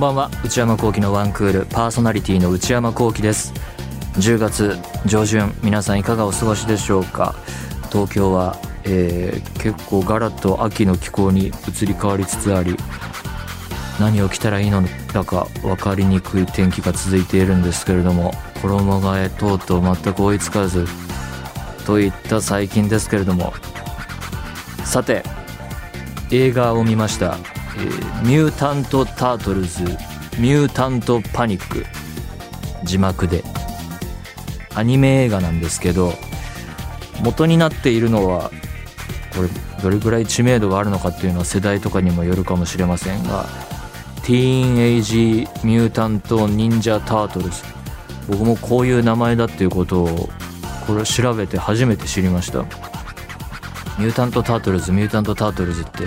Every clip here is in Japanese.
んばんは。内山聖輝のワンクールパーソナリティの内山聖輝です。10月上旬皆さんいかがお過ごしでしょうか？東京は、えー、結構ガラッと秋の気候に移り変わりつつあり何を着たらいいのだか分かりにくい天気が続いているんですけれども衣替え等々全く追いつかずといった最近ですけれども。さて映画を見ました「えー、ミュータント・タートルズミュータント・パニック」字幕で。アニメ映画なんですけど元になっているのはこれどれぐらい知名度があるのかっていうのは世代とかにもよるかもしれませんがティーンエイジ・ミュータント・忍者・タートルズ僕もこういう名前だっていうことをこれを調べて初めて知りました。ミュータント・タートルズミュータント・タートルズって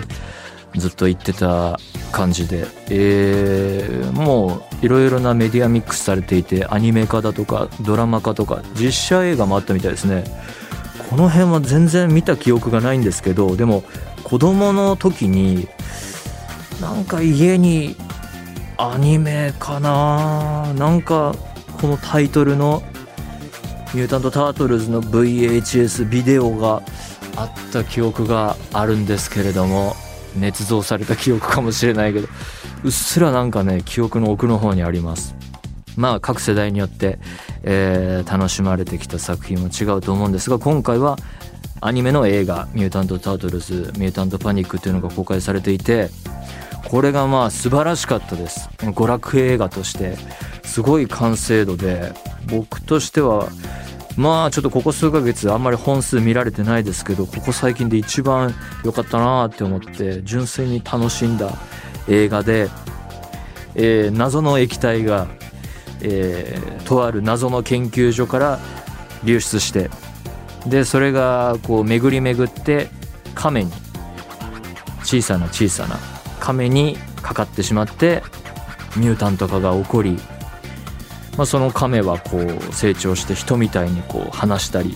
ずっと言ってた感じで、えー、もういろいろなメディアミックスされていてアニメ化だとかドラマ化とか実写映画もあったみたいですね。この辺は全然見た記憶がないんですけどでも子供の時になんか家にアニメかな？なんかこのタイトルの「ミュータント・タートルズ」の VHS ビデオがあった記憶があるんですけれども。捏造された記憶かもしれないけどうっすらなんかね記憶の奥の方にあります。まあ各世代によって、えー、楽しまれてきた作品も違うと思うんですが今回はアニメの映画「ミュータント・タートルズ」「ミュータント・パニック」というのが公開されていてこれがまあ素晴らしかったです。娯楽映画として。すごい完成度で僕としてはまあちょっとここ数ヶ月あんまり本数見られてないですけどここ最近で一番良かったなって思って純粋に楽しんだ映画で、えー、謎の液体が、えー、とある謎の研究所から流出してでそれがこう巡り巡って亀に小さな小さな亀にかかってしまってミュータント化が起こりまあ、その亀はこう成長して人みたいにこう話したり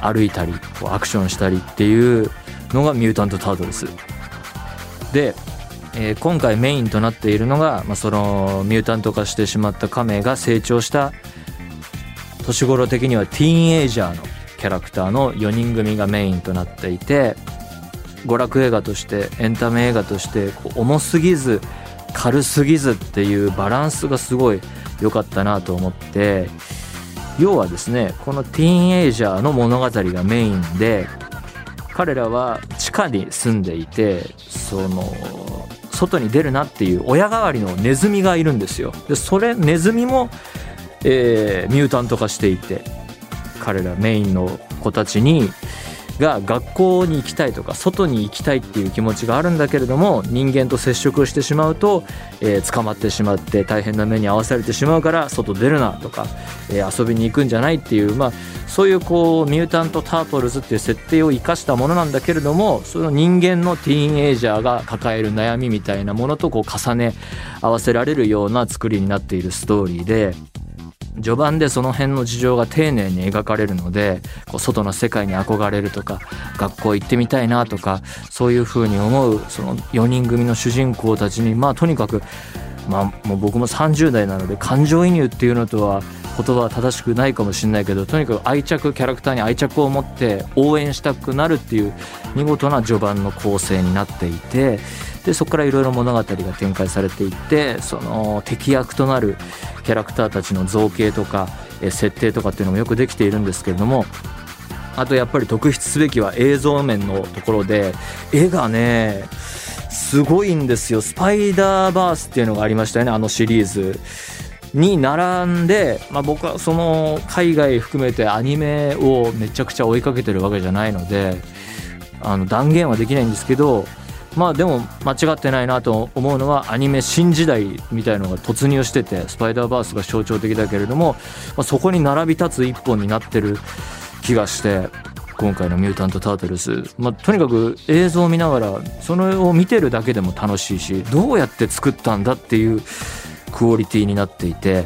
歩いたりこうアクションしたりっていうのがミュータント・タートルズで、えー、今回メインとなっているのが、まあ、そのミュータント化してしまった亀が成長した年頃的にはティーンエイジャーのキャラクターの4人組がメインとなっていて娯楽映画としてエンタメ映画としてこう重すぎず軽すぎずっていうバランスがすごい良かったなと思って要はですねこのティーンエイジャーの物語がメインで彼らは地下に住んでいてその外に出るなっていう親代わりのネズミがいるんですよ。でそれネズミも、えー、ミュータント化していて彼らメインの子たちにが学校に行きたいとか外に行きたいっていう気持ちがあるんだけれども人間と接触してしまうと、えー、捕まってしまって大変な目に遭わされてしまうから外出るなとか、えー、遊びに行くんじゃないっていう、まあ、そういうこうミュータント・タートルズっていう設定を生かしたものなんだけれどもその人間のティーンエイジャーが抱える悩みみたいなものとこう重ね合わせられるような作りになっているストーリーで。序盤でその辺の事情が丁寧に描かれるのでこう外の世界に憧れるとか学校行ってみたいなとかそういうふうに思うその4人組の主人公たちにまあとにかくまあもう僕も30代なので感情移入っていうのとは言葉は正しくないかもしれないけどとにかく愛着キャラクターに愛着を持って応援したくなるっていう見事な序盤の構成になっていてでそこからいろいろ物語が展開されていってその敵役となるキャラクターたちの造形とか設定とかっていうのもよくできているんですけれどもあとやっぱり特筆すべきは映像面のところで絵がねすごいんですよ。スパイダーバースっていうのがありましたよねあのシリーズ。に並んで、まあ、僕はその海外含めてアニメをめちゃくちゃ追いかけてるわけじゃないのであの断言はできないんですけどまあでも間違ってないなと思うのはアニメ新時代みたいのが突入しててスパイダーバースが象徴的だけれども、まあ、そこに並び立つ一本になってる気がして今回の「ミュータント・タートルズ」まあ、とにかく映像を見ながらそれを見てるだけでも楽しいしどうやって作ったんだっていうクオリティになっていて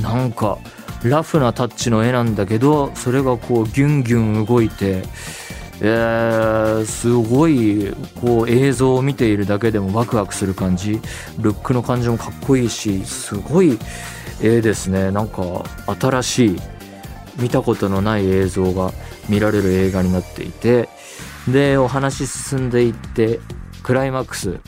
なんかラフなタッチの絵なんだけどそれがこうギュンギュン動いてえ、すごいこう映像を見ているだけでもワクワクする感じ。ルックの感じもかっこいいしすごい絵ですね。なんか新しい見たことのない映像が見られる映画になっていて。でお話進んでいってクライマックス。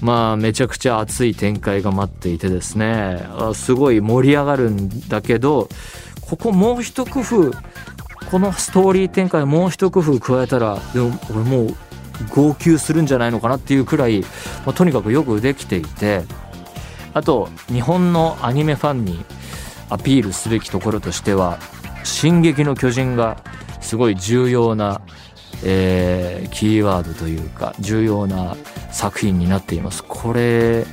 まあめちゃくちゃ熱い展開が待っていてですね。すごい盛り上がるんだけどここもう一工夫このストーリー展開もう一工夫加えたらでも俺もう号泣するんじゃないのかなっていうくらい、まあ、とにかくよくできていてあと日本のアニメファンにアピールすべきところとしては「進撃の巨人」がすごい重要な、えー、キーワードというか重要な作品になっています。これ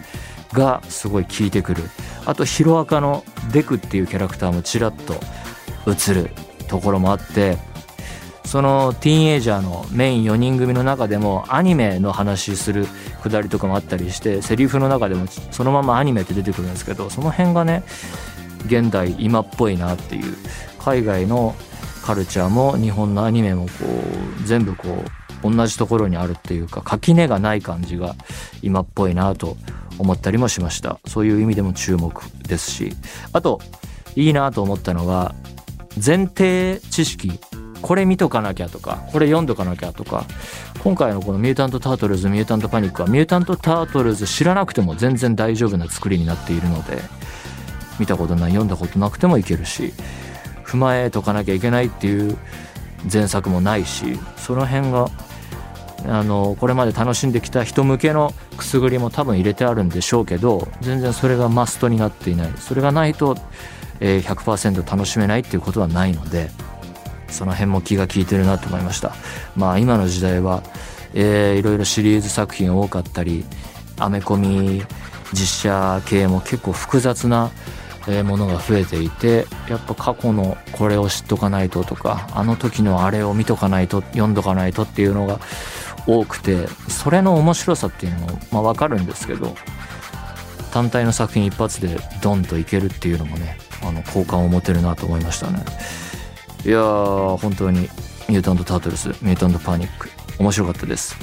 がすごい効いてくる。あとヒロアカのデクっていうキャラクターもちらっと映る。ところもあってそのティーンエイジャーのメイン4人組の中でもアニメの話するくだりとかもあったりしてセリフの中でもそのままアニメって出てくるんですけどその辺がね現代今っぽいなっていう海外のカルチャーも日本のアニメもこう全部こう同じところにあるっていうか垣根がない感じが今っぽいなと思ったりもしました。そういう意味でも注目ですしあといいなと思ったのが前提知識これ見とかなきゃとかこれ読んどかなきゃとか今回のこのミュータント・タートルズ・ミュータント・パニックはミュータント・タートルズ知らなくても全然大丈夫な作りになっているので見たことない読んだことなくてもいけるし踏まえとかなきゃいけないっていう前作もないしその辺があのこれまで楽しんできた人向けのくすぐりも多分入れてあるんでしょうけど全然それがマストになっていない。それがないと、え、100%楽しめないっていうことはないのでその辺も気が利いてるなと思いました。まあ今の時代は、えー、いろいろシリーズ作品多かったりアメコミ実写系も結構複雑なものが増えていてやっぱ過去のこれを知っとかないととかあの時のあれを見とかないと読んどかないとっていうのが多くてそれの面白さっていうのも、まあ、分かるんですけど単体の作品一発でドンといけるっていうのもねあの好感を持てるなと思いましたねいやー本当にミュータント・タートルズミュータント・パニック面白かったです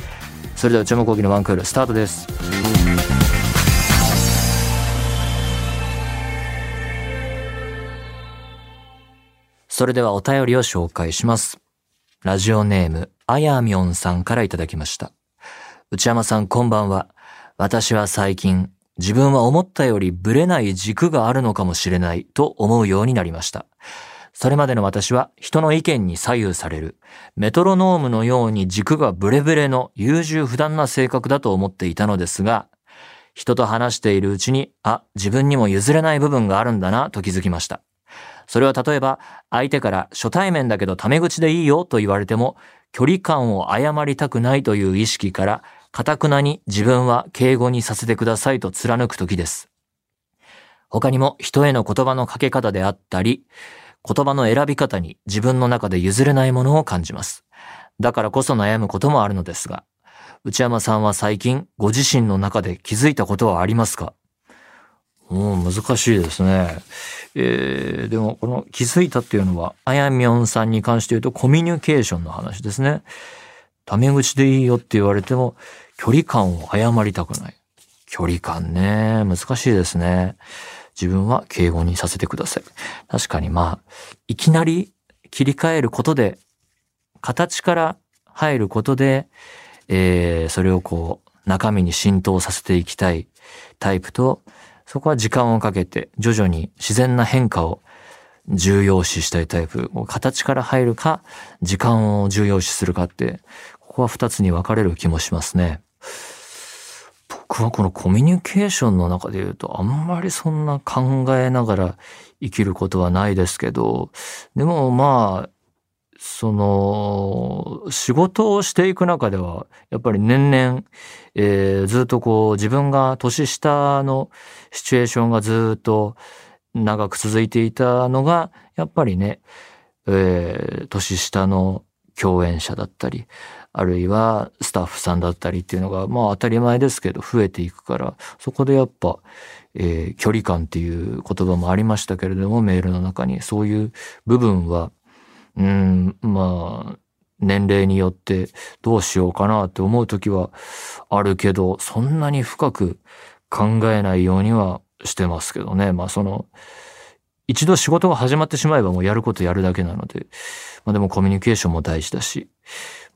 それでは内山昂輝の1クールスタートですそれではお便りを紹介しますラジオネームあやみょんさんからいただきました。内山さんこんばんは。私は最近、自分は思ったよりブレない軸があるのかもしれないと思うようになりました。それまでの私は人の意見に左右される、メトロノームのように軸がブレブレの優柔不断な性格だと思っていたのですが、人と話しているうちに、あ、自分にも譲れない部分があるんだなと気づきました。それは例えば、相手から初対面だけどタメ口でいいよと言われても、距離感を誤りたくないという意識から、かたくなに自分は敬語にさせてくださいと貫く時です。他にも人への言葉のかけ方であったり、言葉の選び方に自分の中で譲れないものを感じます。だからこそ悩むこともあるのですが、内山さんは最近ご自身の中で気づいたことはありますか？うん、難しいですね。えー、でもこの気づいたっていうのは、あやみょんさんに関して言うとコミュニケーションの話ですね。タメ口でいいよって言われても、距離感を誤りたくない。距離感ね、難しいですね。自分は敬語にさせてください。確かにまあ、いきなり切り替えることで、形から入ることで、えー、それをこう、中身に浸透させていきたいタイプと、そこは時間をかけて徐々に自然な変化を重要視したいタイプ。形から入るか、時間を重要視するかって、ここは二つに分かれる気もしますね。僕はこのコミュニケーションの中で言うと、あんまりそんな考えながら生きることはないですけど、でもまあ、その、仕事をしていく中では、やっぱり年々、えー、ずっとこう、自分が年下のシチュエーションがずっと長く続いていたのが、やっぱりね、えー、年下の共演者だったり、あるいはスタッフさんだったりっていうのが、まあ当たり前ですけど増えていくから、そこでやっぱ、えー、距離感っていう言葉もありましたけれども、メールの中にそういう部分はうん、まあ、年齢によってどうしようかなって思う時はあるけど、そんなに深く考えないようにはしてますけどね。まあその、一度仕事が始まってしまえばもうやることやるだけなので、まあでもコミュニケーションも大事だし、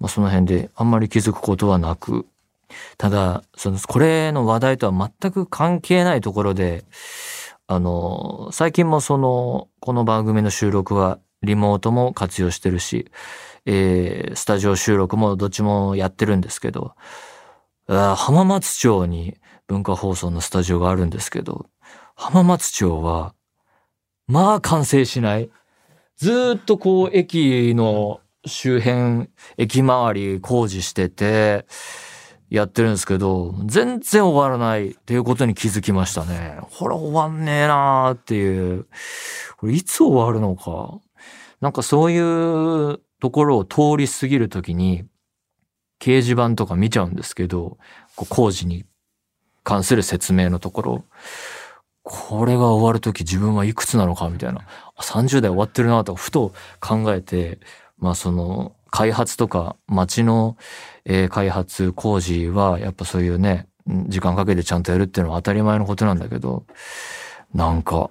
まあその辺であんまり気づくことはなく、ただ、その、これの話題とは全く関係ないところで、あの、最近もその、この番組の収録はリモートも活用してるし、えー、スタジオ収録もどっちもやってるんですけど、浜松町に文化放送のスタジオがあるんですけど、浜松町は、まあ完成しない。ずっとこう駅の周辺、駅周り工事してて、やってるんですけど、全然終わらないっていうことに気づきましたね。ほら終わんねえなーっていう。これいつ終わるのか。なんかそういうところを通り過ぎるときに、掲示板とか見ちゃうんですけど、こう工事に関する説明のところ、これが終わるとき自分はいくつなのかみたいな、30代終わってるなとふと考えて、まあその開発とか街の、えー、開発工事はやっぱそういうね、時間かけてちゃんとやるっていうのは当たり前のことなんだけど、なんか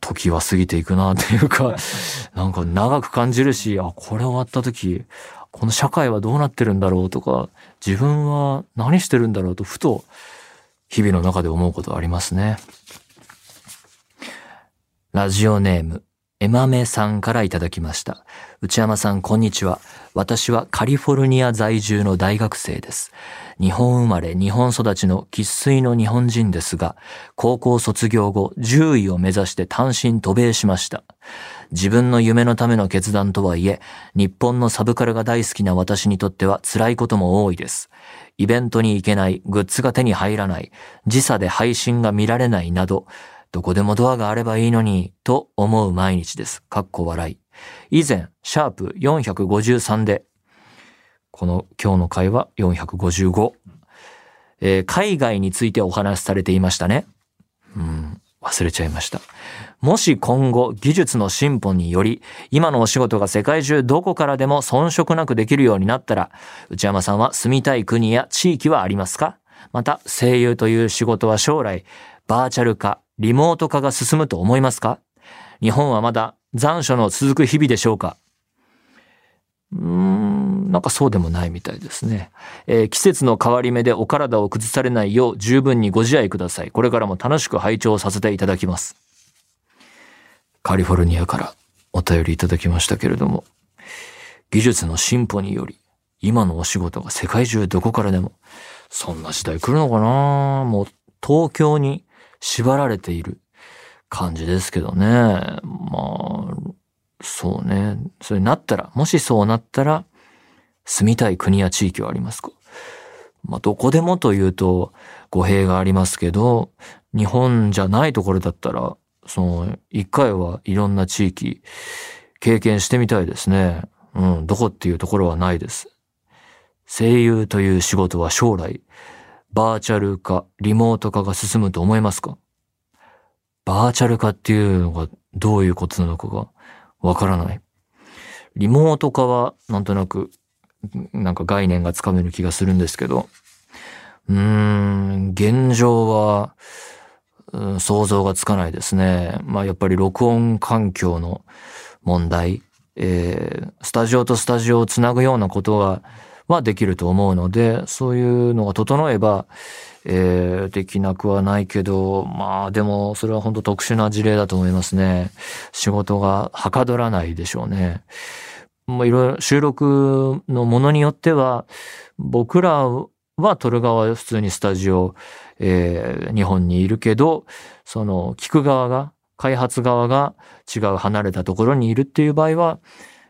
時は過ぎていくなっていうか、なんか長く感じるし、あ、これ終わった時、この社会はどうなってるんだろうとか、自分は何してるんだろうとふと日々の中で思うことありますね。ラジオネーム、エマメさんからいただきました。内山さん、こんにちは。私はカリフォルニア在住の大学生です。日本生まれ、日本育ちの喫水の日本人ですが、高校卒業後、獣医を目指して単身渡米しました。自分の夢のための決断とはいえ、日本のサブカルが大好きな私にとっては辛いことも多いです。イベントに行けない、グッズが手に入らない、時差で配信が見られないなど、どこでもドアがあればいいのに、と思う毎日です。かっこ笑い。以前、シャープ453で、この今日の回は455、えー、海外についてお話しされていましたね。うん、忘れちゃいました。もし今後技術の進歩により、今のお仕事が世界中どこからでも遜色なくできるようになったら、内山さんは住みたい国や地域はありますか？また、声優という仕事は将来、バーチャル化、リモート化が進むと思いますか？日本はまだ残暑の続く日々でしょうか？うーん、なんかそうでもないみたいですね。えー、季節の変わり目でお体を崩されないよう十分にご自愛ください。これからも楽しく拝聴させていただきます。カリフォルニアからお便りいただきましたけれども、技術の進歩により、今のお仕事が世界中どこからでも、そんな時代来るのかな？もう東京に縛られている感じですけどね。まあ、そうね。それなったら、もしそうなったら、住みたい国や地域はありますか？まあ、どこでもというと語弊がありますけど、日本じゃないところだったら、その、一回はいろんな地域経験してみたいですね。うん、どこっていうところはないです。声優という仕事は将来、バーチャル化、リモート化が進むと思いますか？バーチャル化っていうのがどういうことなのかがわからない。リモート化はなんとなくなんか概念がつかめる気がするんですけど、うーん、現状は、うん、想像がつかないですね。まあやっぱり録音環境の問題、えー、スタジオとスタジオをつなぐようなことがはできると思うので、そういうのが整えば、えー、できなくはないけど、まあでもそれは本当特殊な事例だと思いますね。仕事がはかどらないでしょうね。もういろいろ収録のものによっては、僕らは撮る側は普通にスタジオ、えー、日本にいるけど、その聞く側が、開発側が違う離れたところにいるっていう場合は、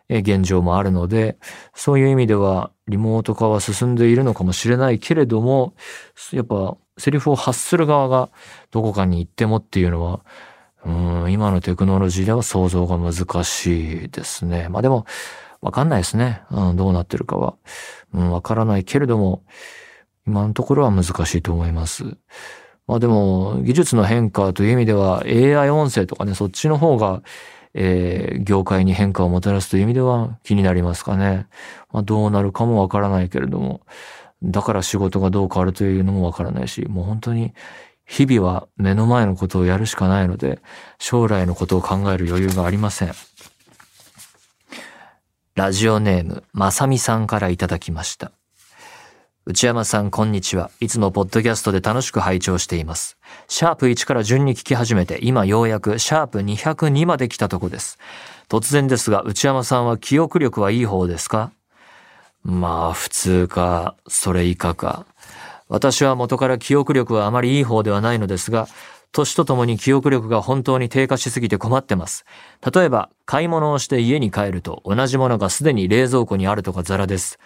現状もあるので、そういう意味ではリモート化は進んでいるのかもしれないけれども、やっぱセリフを発する側がどこかに行ってもっていうのは、うん今のテクノロジーでは想像が難しいですね。まあでも、わかんないですね。うん、どうなってるかは。うん、わからないけれども、今のところは難しいと思います。まあでも、技術の変化という意味では AI 音声とかね、そっちの方がえー、業界に変化をもたらすという意味では気になりますかね。まあ、どうなるかもわからないけれども、だから仕事がどう変わるというのもわからないし、もう本当に日々は目の前のことをやるしかないので、将来のことを考える余裕がありません。ラジオネーム、まさみさんからいただきました。内山さん、こんにちは。いつもポッドキャストで楽しく拝聴しています。シャープ1から順に聞き始めて、今ようやくシャープ202まで来たとこです。突然ですが、内山さんは記憶力はいい方ですか？まあ、普通か、それ以下か。私は元から記憶力はあまりいい方ではないのですが、年とともに記憶力が本当に低下しすぎて困ってます。例えば、買い物をして家に帰ると同じものがすでに冷蔵庫にあるとかザラです。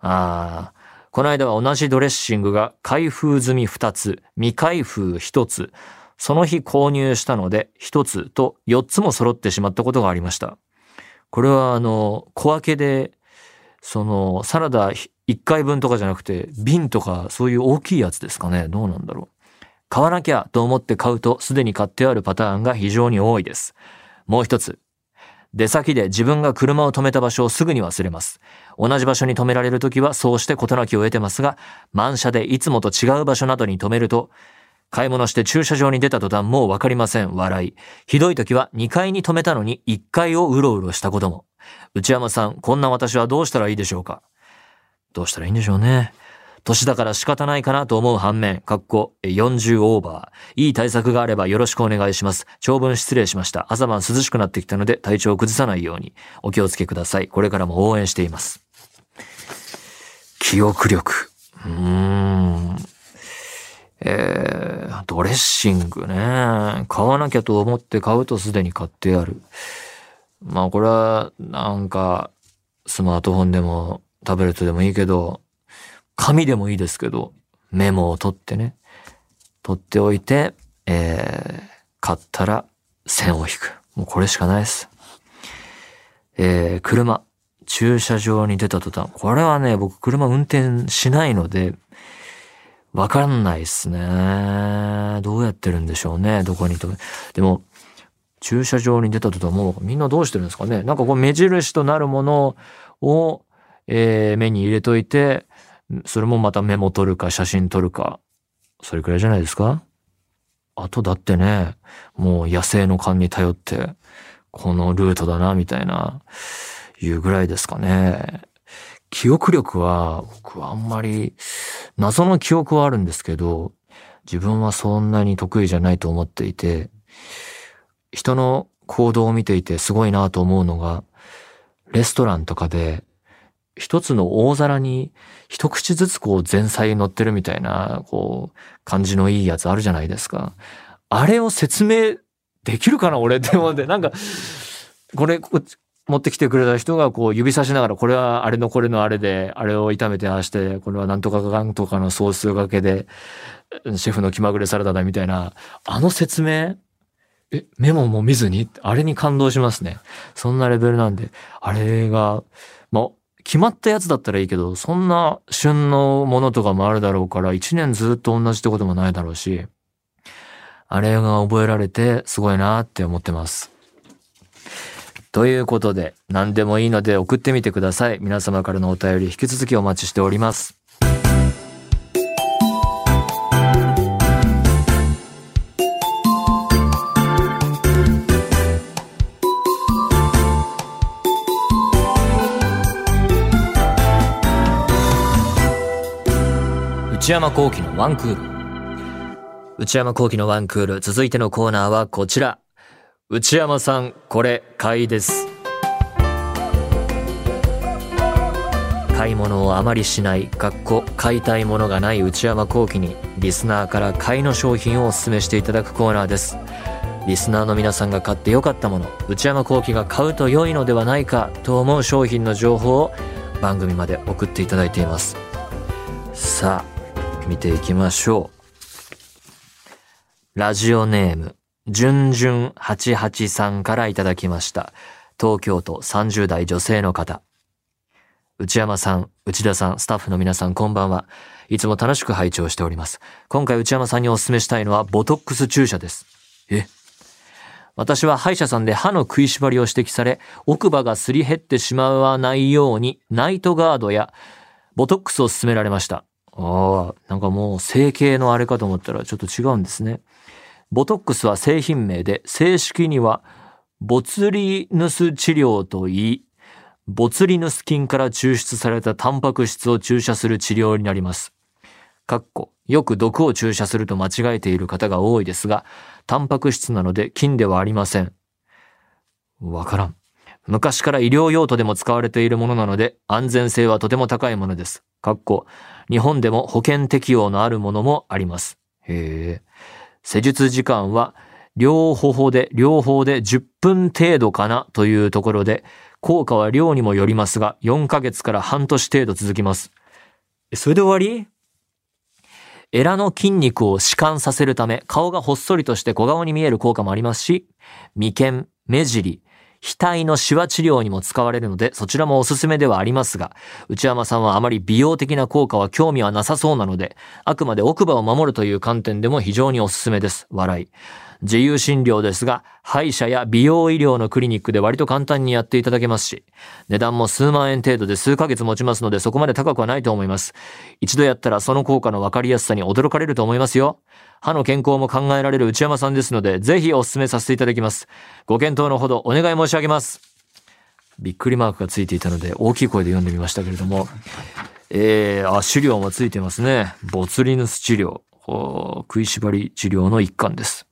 ああ、この間は同じドレッシングが開封済み2つ、未開封1つ、その日購入したので1つと4つも揃ってしまったことがありました。これはあの、小分けで、その、サラダ1回分とかじゃなくて、瓶とかそういう大きいやつですかね。どうなんだろう。買わなきゃと思って買うとすでに買ってあるパターンが非常に多いです。もう一つ。出先で自分が車を止めた場所をすぐに忘れます。同じ場所に止められるときはそうして事なきを得てますが、満車でいつもと違う場所などに止めると、買い物して駐車場に出た途端もうわかりません。笑い。ひどい時は2階に止めたのに1階をうろうろしたことも。内山さん、こんな私はどうしたらいいでしょうか？どうしたらいいんでしょうね。年だから仕方ないかなと思う反面、かっこ40オーバー。いい対策があればよろしくお願いします。長文失礼しました。朝晩涼しくなってきたので体調を崩さないようにお気をつけください。これからも応援しています。記憶力。うーん。えー、ドレッシングね。買わなきゃと思って買うとすでに買ってある。まあこれは、なんか、スマートフォンでもタブレットでもいいけど、紙でもいいですけど、メモを取ってね、取っておいて、えー、買ったら線を引く。もうこれしかないです。えー、車。駐車場に出た途端。これはね、僕車運転しないので、わかんないっすね。どうやってるんでしょうね。どこに止め。でも、駐車場に出た途端もみんなどうしてるんですかね。なんかこう目印となるものを、えー、目に入れといて、それもまたメモ取るか写真撮るか、それくらいじゃないですか？あとだってね、もう野生の勘に頼って、このルートだな、みたいな、いうぐらいですかね。記憶力は、僕はあんまり、謎の記憶はあるんですけど、自分はそんなに得意じゃないと思っていて、人の行動を見ていてすごいなと思うのが、レストランとかで一つの大皿に一口ずつこう前菜乗ってるみたいな、こう、感じのいいやつあるじゃないですか。あれを説明できるかな俺って思って、なんか、これ、持ってきてくれた人がこう指さしながら、これはあれのこれのあれで、あれを炒めてああして、これはなんとかかんとかのソースがけで、シェフの気まぐれサラダだみたいな、あの説明え、メモも見ずにあれに感動しますね。そんなレベルなんで、あれが、まあ、決まったやつだったらいいけど、そんな旬のものとかもあるだろうから、一年ずっと同じってこともないだろうし、あれが覚えられてすごいなって思ってます。ということで、何でもいいので送ってみてください。皆様からのお便り引き続きお待ちしております。内山幸喜のワンクール。内山幸喜のワンクール。続いてのコーナーはこちら。内山さん、これ、買いです。買い物をあまりしない、かっこ、買いたいものがない内山幸喜に、リスナーから買いの商品をお勧めしていただくコーナーです。リスナーの皆さんが買って良かったもの、内山幸喜が買うと良いのではないかと思う商品の情報を番組まで送っていただいています。さあ、見ていきましょう。ラジオネーム、じゅんじゅん88さんからいただきました。東京都30代女性の方。内山さん、内田さん、スタッフの皆さんこんばんは。いつも楽しく拝聴しております。今回内山さんにお勧めしたいのはボトックス注射です。え？私は歯医者さんで歯の食いしばりを指摘され、奥歯がすり減ってしまわないように、ナイトガードやボトックスを勧められました。ああ、なんかもう整形のあれかと思ったらちょっと違うんですね。ボトックスは製品名で、正式にはボツリヌス治療といい、ボツリヌス菌から抽出されたタンパク質を注射する治療になります。かっこ、よく毒を注射すると間違えている方が多いですが、タンパク質なので菌ではありません。わからん。昔から医療用途でも使われているものなので、安全性はとても高いものです。かっこ、日本でも保険適用のあるものもあります。へえ。施術時間は、両方で、両方で10分程度かなというところで、効果は量にもよりますが、4ヶ月から半年程度続きます。それで終わり？エラの筋肉を弛緩させるため、顔がほっそりとして小顔に見える効果もありますし、眉間、目尻、額のシワ治療にも使われるので、そちらもおすすめではありますが、内山さんはあまり美容的な効果は興味はなさそうなので、あくまで奥歯を守るという観点でも非常におすすめです。笑い。自由診療ですが、歯医者や美容医療のクリニックで割と簡単にやっていただけますし、値段も数万円程度で数ヶ月持ちますのでそこまで高くはないと思います。一度やったらその効果のわかりやすさに驚かれると思いますよ。歯の健康も考えられる内山さんですので、ぜひお勧めさせていただきます。ご検討のほどお願い申し上げます。びっくりマークがついていたので、大きい声で読んでみましたけれども、えー、あ、資料もついてますね。ボツリヌス治療、食いしばり治療の一環です。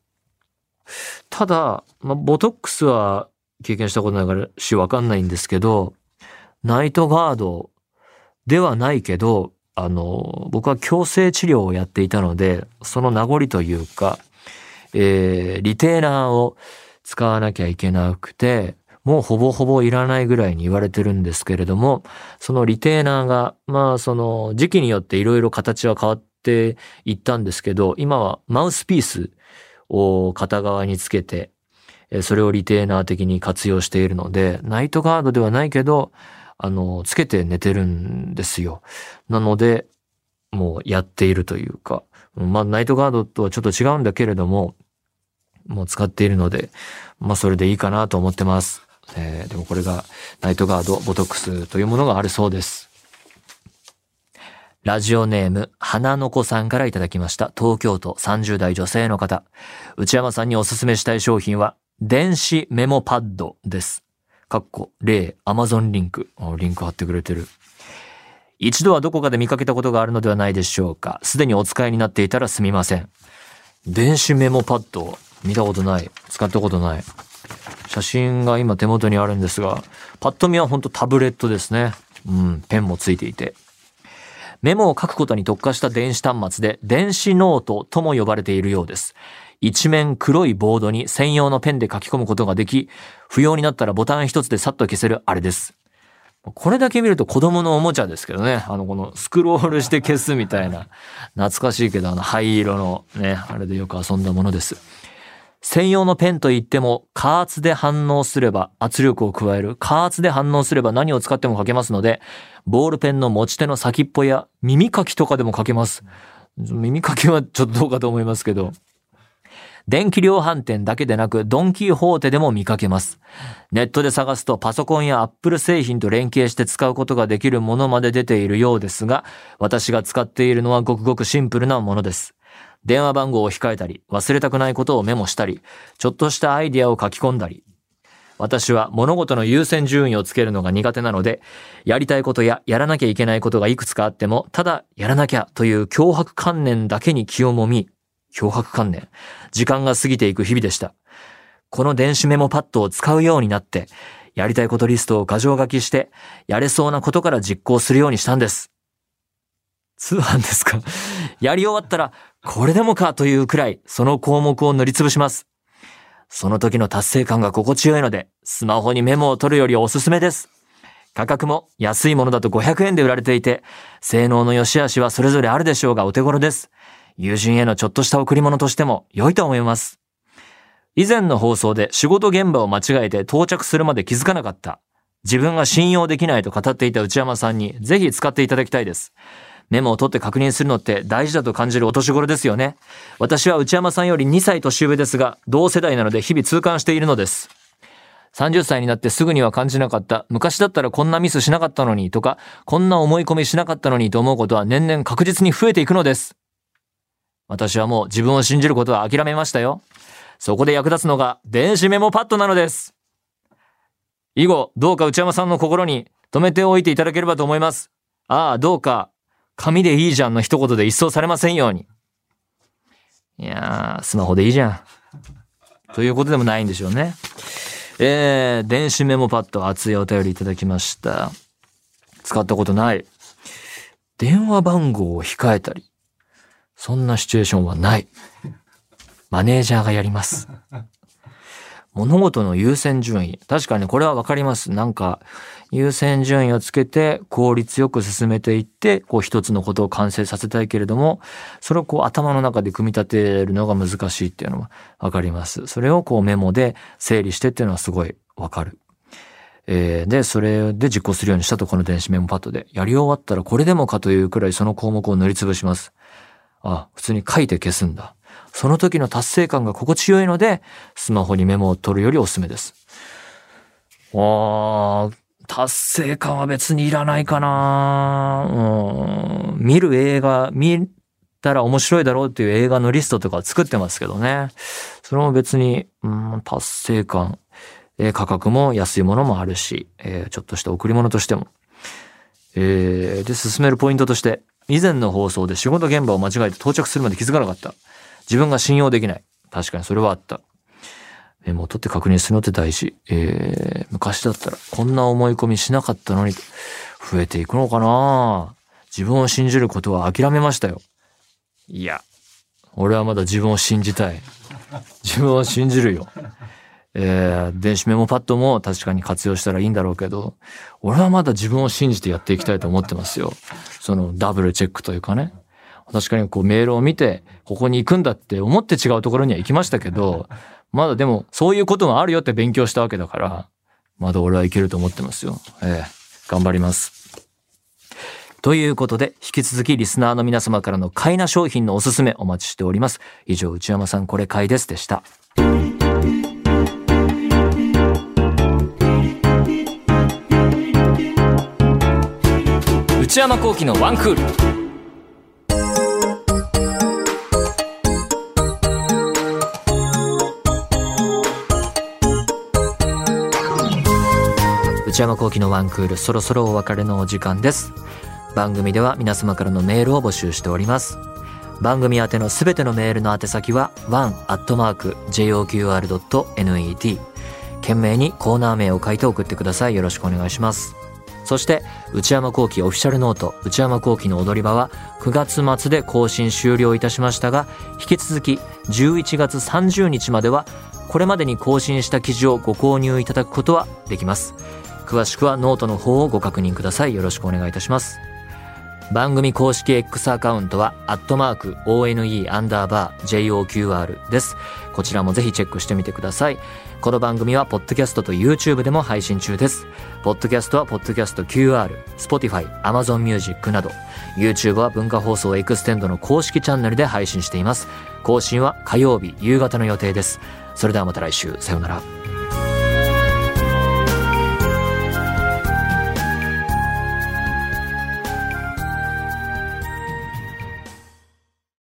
ただ、まあ、ボトックスは経験したことないからしわかんないんですけど、ナイトガードではないけど、あの、僕は強制治療をやっていたので、その名残というか、えー、リテーナーを使わなきゃいけなくて、もうほぼほぼいらないぐらいに言われてるんですけれども、そのリテーナーが、まあその時期によっていろいろ形は変わっていったんですけど、今はマウスピースを片側につけて、それをリテーナー的に活用しているので、ナイトガードではないけど、あの、つけて寝てるんですよ。なので、もうやっているというか、まあ、ナイトガードとはちょっと違うんだけれども、もう使っているので、まあ、それでいいかなと思ってます。えー、でもこれが、ナイトガード、ボトックスというものがあるそうです。ラジオネーム、花の子さんからいただきました。東京都30代女性の方。内山さんにおすすめしたい商品は、電子メモパッドです。かっこ、例、アマゾンリンク。リンク貼ってくれてる。一度はどこかで見かけたことがあるのではないでしょうか。すでにお使いになっていたらすみません。電子メモパッド、見たことない。使ったことない。写真が今手元にあるんですが、パッと見はほんとタブレットですね。うん、ペンもついていて。メモを書くことに特化した電子端末で電子ノートとも呼ばれているようです。一面黒いボードに専用のペンで書き込むことができ、不要になったらボタン一つでさっと消せるあれです。これだけ見ると子供のおもちゃですけどね。あの、このスクロールして消すみたいな。懐かしいけど、あの灰色のね、あれでよく遊んだものです。専用のペンといっても、加圧で反応すれば、圧力を加える。加圧で反応すれば何を使っても書けますので、ボールペンの持ち手の先っぽや耳かきとかでも書けます。耳かきはちょっとどうかと思いますけど。電気量販店だけでなく、ドンキーホーテでも見かけます。ネットで探すとパソコンやアップル製品と連携して使うことができるものまで出ているようですが、私が使っているのはごくごくシンプルなものです。電話番号を控えたり、忘れたくないことをメモしたり、ちょっとしたアイディアを書き込んだり。私は物事の優先順位をつけるのが苦手なので、やりたいことややらなきゃいけないことがいくつかあっても、ただやらなきゃという脅迫観念だけに気をもみ、脅迫観念、時間が過ぎていく日々でした。この電子メモパッドを使うようになって、やりたいことリストを箇条書きして、やれそうなことから実行するようにしたんです。通販ですか？やり終わったら、これでもかというくらい、その項目を塗りつぶします。その時の達成感が心地よいので、スマホにメモを取るよりおすすめです。価格も安いものだと500円で売られていて、性能の良し悪しはそれぞれあるでしょうがお手頃です。友人へのちょっとした贈り物としても良いと思います。以前の放送で仕事現場を間違えて到着するまで気づかなかった。自分が信用できないと語っていた内山さんにぜひ使っていただきたいです。メモを取って確認するのって大事だと感じるお年頃ですよね。私は内山さんより2歳年上ですが、同世代なので日々痛感しているのです。30歳になってすぐには感じなかった。昔だったらこんなミスしなかったのにとか、こんな思い込みしなかったのにと思うことは年々確実に増えていくのです。私はもう自分を信じることは諦めましたよ。そこで役立つのが電子メモパッドなのです。以後、どうか内山さんの心に留めておいていただければと思います。ああ、どうか、紙でいいじゃんの一言で一掃されませんように。いやー、スマホでいいじゃん。ということでもないんでしょうね。えー、電子メモパッド熱いお便りいただきました。使ったことない。電話番号を控えたり。そんなシチュエーションはない。マネージャーがやります。物事の優先順位。確かにこれはわかります。なんか、優先順位をつけて効率よく進めていって、こう一つのことを完成させたいけれども、それをこう頭の中で組み立てるのが難しいっていうのはわかります。それをこうメモで整理してっていうのはすごいわかる。えー、で、それで実行するようにしたと、この電子メモパッドで。やり終わったらこれでもかというくらいその項目を塗りつぶします。あ、普通に書いて消すんだ。その時の達成感が心地よいので、スマホにメモを取るよりおすすめです。あー、達成感は別にいらないかなうん、見る映画、見たら面白いだろうっていう映画のリストとか作ってますけどね。それも別に、うん、達成感。えー、価格も安いものもあるし、えー、ちょっとした贈り物としても。えー、で、進めるポイントとして、以前の放送で仕事現場を間違えて到着するまで気づかなかった。自分が信用できない。確かにそれはあった。メモを取って確認するのって大事。えー、昔だったらこんな思い込みしなかったのに、増えていくのかな自分を信じることは諦めましたよ。いや、俺はまだ自分を信じたい。自分を信じるよ。えー、電子メモパッドも確かに活用したらいいんだろうけど、俺はまだ自分を信じてやっていきたいと思ってますよ。そのダブルチェックというかね。確かにこうメールを見て、ここに行くんだって思って違うところには行きましたけど、まだでもそういうことがあるよって勉強したわけだから、まだ俺はいけると思ってますよ。ええ頑張ります。ということで、引き続きリスナーの皆様からの買いな商品のおすすめお待ちしております。以上、内山さんこれ買いですでした。内山幸喜のワンクール。内山幸喜のワンクールそろそろお別れのお時間です。番組では皆様からのメールを募集しております。番組宛てのすべてのメールの宛先は one.joqr.net 懸命にコーナー名を書いて送ってください。よろしくお願いします。そして内山幸喜オフィシャルノート内山幸喜の踊り場は9月末で更新終了いたしましたが引き続き11月30日まではこれまでに更新した記事をご購入いただくことはできます。詳しくはノートの方をご確認ください。よろしくお願いいたします。番組公式 X アカウントは、アットマーク、ONE アンダーバー JOQR です。こちらもぜひチェックしてみてください。この番組は、ポッドキャストと YouTube でも配信中です。ポッドキャストは、ポッドキャスト QR、Spotify、Amazon Music など、YouTube は文化放送エクステンドの公式チャンネルで配信しています。更新は火曜日夕方の予定です。それではまた来週、さようなら。